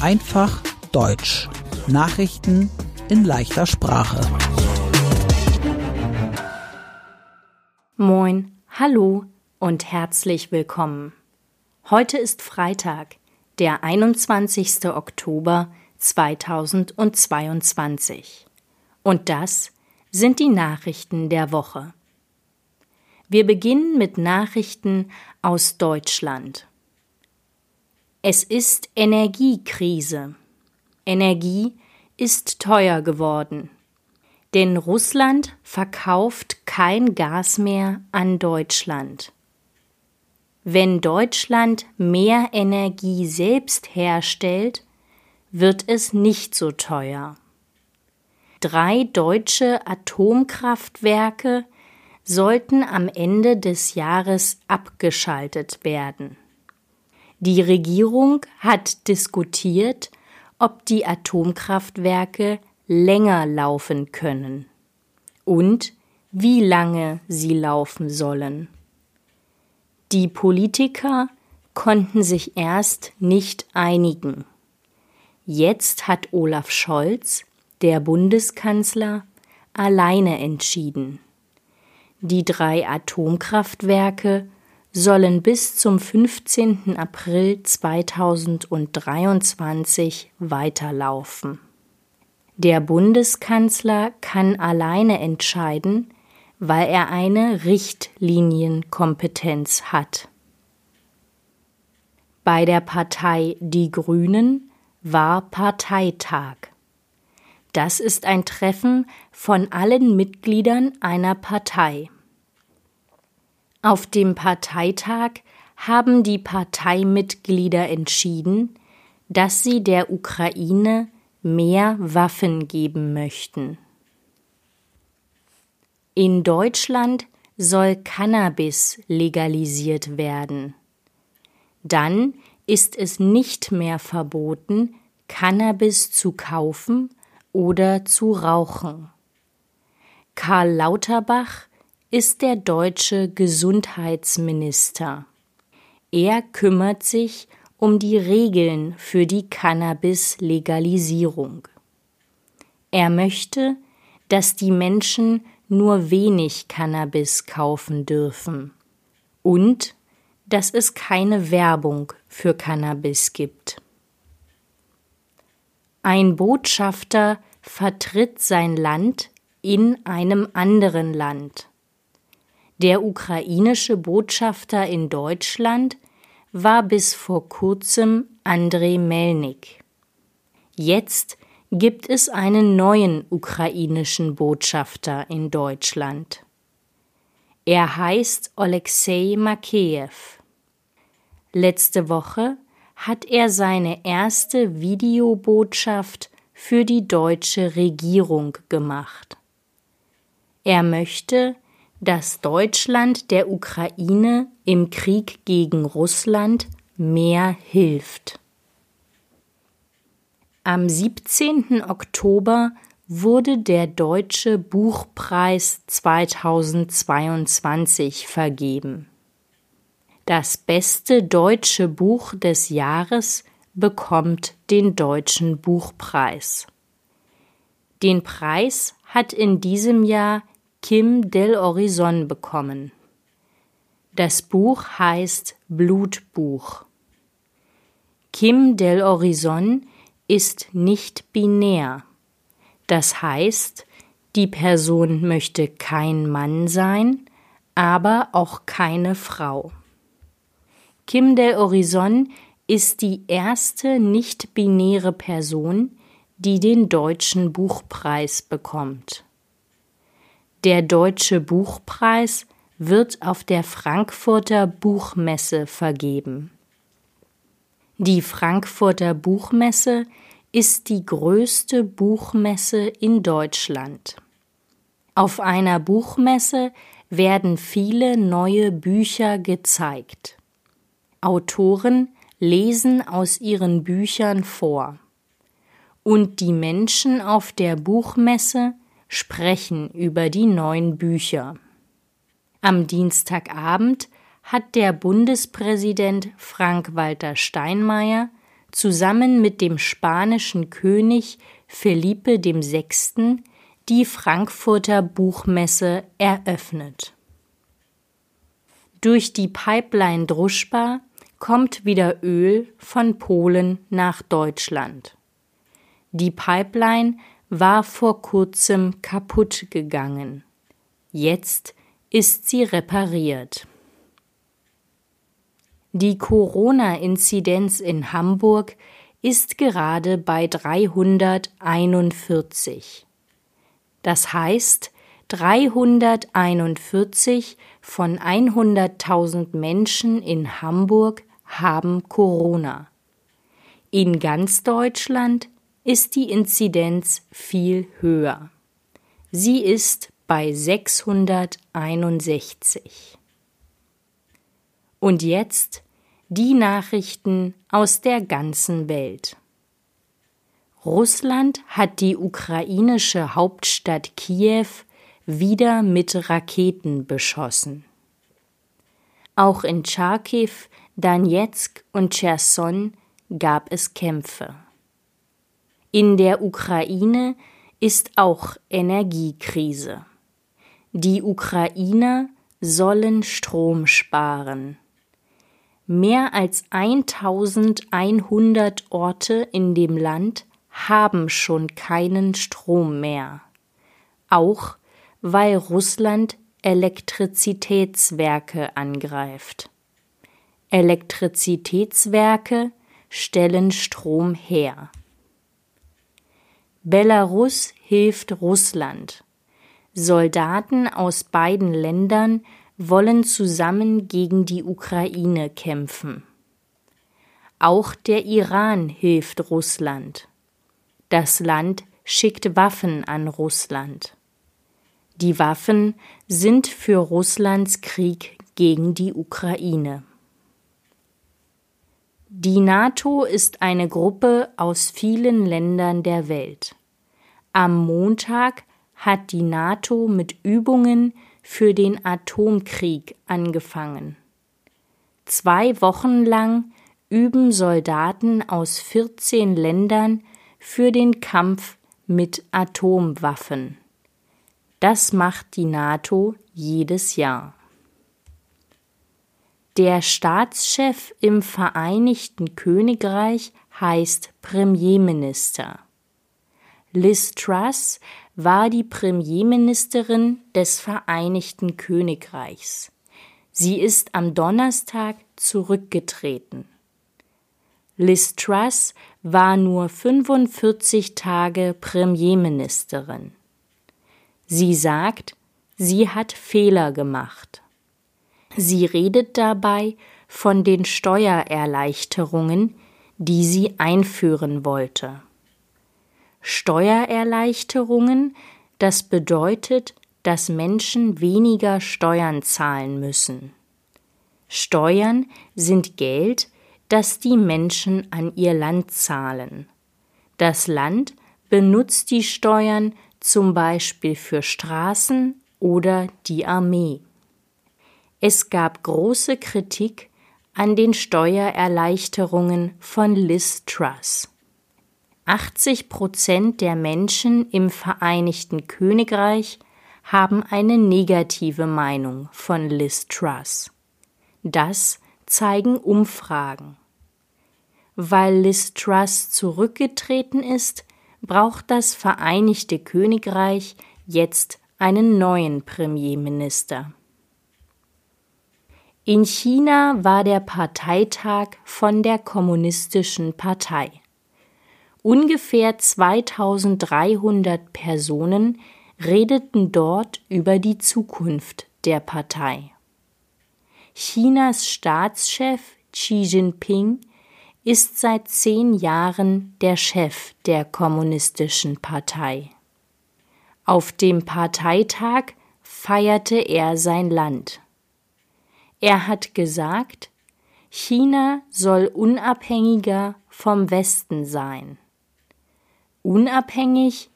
Einfach Deutsch. Nachrichten in leichter Sprache. Moin, hallo und herzlich willkommen. Heute ist Freitag, der 21. Oktober 2022. Und das sind die Nachrichten der Woche. Wir beginnen mit Nachrichten aus Deutschland. Es ist Energiekrise. Energie ist teuer geworden. Denn Russland verkauft kein Gas mehr an Deutschland. Wenn Deutschland mehr Energie selbst herstellt, wird es nicht so teuer. Drei deutsche Atomkraftwerke sollten am Ende des Jahres abgeschaltet werden. Die Regierung hat diskutiert, ob die Atomkraftwerke länger laufen können und wie lange sie laufen sollen. Die Politiker konnten sich erst nicht einigen. Jetzt hat Olaf Scholz, der Bundeskanzler, alleine entschieden. Die drei Atomkraftwerke sollen bis zum 15. April 2023 weiterlaufen. Der Bundeskanzler kann alleine entscheiden, weil er eine Richtlinienkompetenz hat. Bei der Partei Die Grünen war Parteitag. Das ist ein Treffen von allen Mitgliedern einer Partei. Auf dem Parteitag haben die Parteimitglieder entschieden, dass sie der Ukraine mehr Waffen geben möchten. In Deutschland soll Cannabis legalisiert werden. Dann ist es nicht mehr verboten, Cannabis zu kaufen oder zu rauchen. Karl Lauterbach ist der deutsche Gesundheitsminister. Er kümmert sich um die Regeln für die Cannabis-Legalisierung. Er möchte, dass die Menschen nur wenig Cannabis kaufen dürfen und dass es keine Werbung für Cannabis gibt. Ein Botschafter vertritt sein Land in einem anderen Land. Der ukrainische Botschafter in Deutschland war bis vor kurzem Andrei Melnik. Jetzt gibt es einen neuen ukrainischen Botschafter in Deutschland. Er heißt Alexei Makeyev. Letzte Woche hat er seine erste Videobotschaft für die deutsche Regierung gemacht. Er möchte, dass Deutschland der Ukraine im Krieg gegen Russland mehr hilft. Am 17. Oktober wurde der Deutsche Buchpreis 2022 vergeben. Das beste deutsche Buch des Jahres bekommt den Deutschen Buchpreis. Den Preis hat in diesem Jahr Kim Del Horizon bekommen. Das Buch heißt Blutbuch. Kim Del Horizon ist nicht binär. Das heißt, die Person möchte kein Mann sein, aber auch keine Frau. Kim Del Horizon ist die erste nicht-binäre Person, die den Deutschen Buchpreis bekommt. Der Deutsche Buchpreis wird auf der Frankfurter Buchmesse vergeben. Die Frankfurter Buchmesse ist die größte Buchmesse in Deutschland. Auf einer Buchmesse werden viele neue Bücher gezeigt. Autoren lesen aus ihren Büchern vor. Und die Menschen auf der Buchmesse sprechen über die neuen Bücher. Am Dienstagabend hat der Bundespräsident Frank-Walter Steinmeier zusammen mit dem spanischen König Felipe VI. die Frankfurter Buchmesse eröffnet. Durch die Pipeline Druschba kommt wieder Öl von Polen nach Deutschland. Die Pipeline war vor kurzem kaputt gegangen. Jetzt ist sie repariert. Die Corona-Inzidenz in Hamburg ist gerade bei 341. Das heißt, 341 von 100.000 Menschen in Hamburg haben Corona. In ganz Deutschland ist die Inzidenz viel höher. Sie ist bei 661. Und jetzt die Nachrichten aus der ganzen Welt. Russland hat die ukrainische Hauptstadt Kiew wieder mit Raketen beschossen. Auch in Charkiw, Donetsk und Cherson gab es Kämpfe. In der Ukraine ist auch Energiekrise. Die Ukrainer sollen Strom sparen. Mehr als 1100 Orte in dem Land haben schon keinen Strom mehr. Auch weil Russland Elektrizitätswerke angreift. Elektrizitätswerke stellen Strom her. Belarus hilft Russland. Soldaten aus beiden Ländern wollen zusammen gegen die Ukraine kämpfen. Auch der Iran hilft Russland. Das Land schickt Waffen an Russland. Die Waffen sind für Russlands Krieg gegen die Ukraine. Die NATO ist eine Gruppe aus vielen Ländern der Welt. Am Montag hat die NATO mit Übungen für den Atomkrieg angefangen. Zwei Wochen lang üben Soldaten aus 14 Ländern für den Kampf mit Atomwaffen. Das macht die NATO jedes Jahr. Der Staatschef im Vereinigten Königreich heißt Premierminister. Liz Truss war die Premierministerin des Vereinigten Königreichs. Sie ist am Donnerstag zurückgetreten. Liz Truss war nur 45 Tage Premierministerin. Sie sagt, sie hat Fehler gemacht. Sie redet dabei von den Steuererleichterungen, die sie einführen wollte. Steuererleichterungen, das bedeutet, dass Menschen weniger Steuern zahlen müssen. Steuern sind Geld, das die Menschen an ihr Land zahlen. Das Land benutzt die Steuern zum Beispiel für Straßen oder die Armee. Es gab große Kritik an den Steuererleichterungen von Liz Truss. 80 Prozent der Menschen im Vereinigten Königreich haben eine negative Meinung von Liz Truss. Das zeigen Umfragen. Weil Liz Truss zurückgetreten ist, braucht das Vereinigte Königreich jetzt einen neuen Premierminister. In China war der Parteitag von der Kommunistischen Partei. Ungefähr 2300 Personen redeten dort über die Zukunft der Partei. Chinas Staatschef Xi Jinping ist seit zehn Jahren der Chef der Kommunistischen Partei. Auf dem Parteitag feierte er sein Land. Er hat gesagt, China soll unabhängiger vom Westen sein. Unabhängig,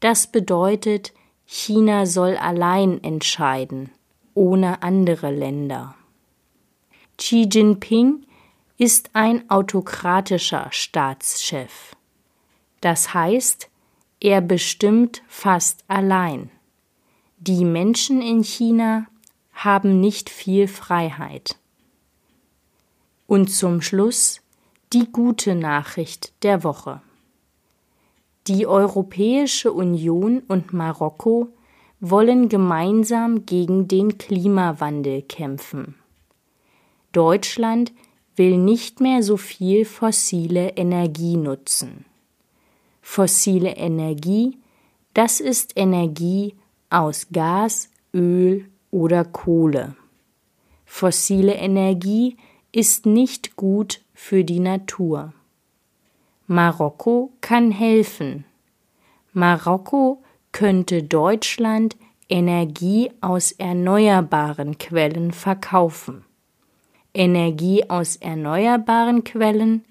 das bedeutet, China soll allein entscheiden, ohne andere Länder. Xi Jinping ist ein autokratischer Staatschef. Das heißt, er bestimmt fast allein. Die Menschen in China haben nicht viel Freiheit. Und zum Schluss die gute Nachricht der Woche. Die Europäische Union und Marokko wollen gemeinsam gegen den Klimawandel kämpfen. Deutschland will nicht mehr so viel fossile Energie nutzen. Fossile Energie, das ist Energie aus Gas, Öl oder Kohle. Fossile Energie ist nicht gut für die Natur. Marokko kann helfen. Marokko könnte Deutschland Energie aus erneuerbaren Quellen verkaufen. Energie aus erneuerbaren Quellen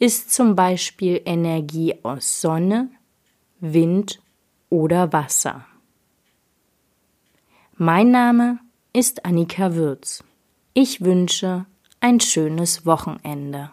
ist zum Beispiel Energie aus Sonne, Wind oder Wasser. Mein Name ist Annika Würz. Ich wünsche ein schönes Wochenende.